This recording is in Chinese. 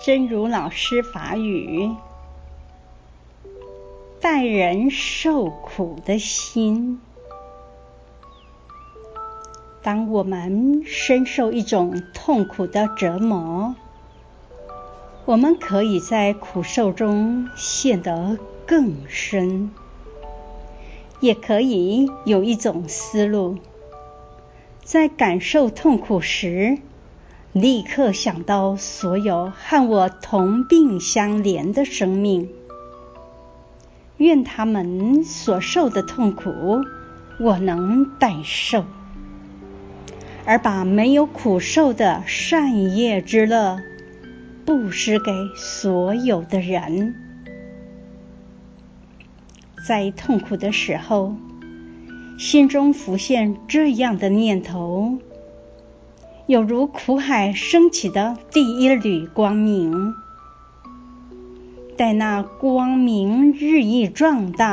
真如老师法语，待人受苦的心。当我们深受一种痛苦的折磨，我们可以在苦受中陷得更深，也可以有一种思路，在感受痛苦时，立刻想到所有和我同病相怜的生命，愿他们所受的痛苦，我能代受，而把没有苦受的善业之乐，布施给所有的人。在痛苦的时候，心中浮现这样的念头。有如苦海升起的第一缕光明，待那光明日益壮大，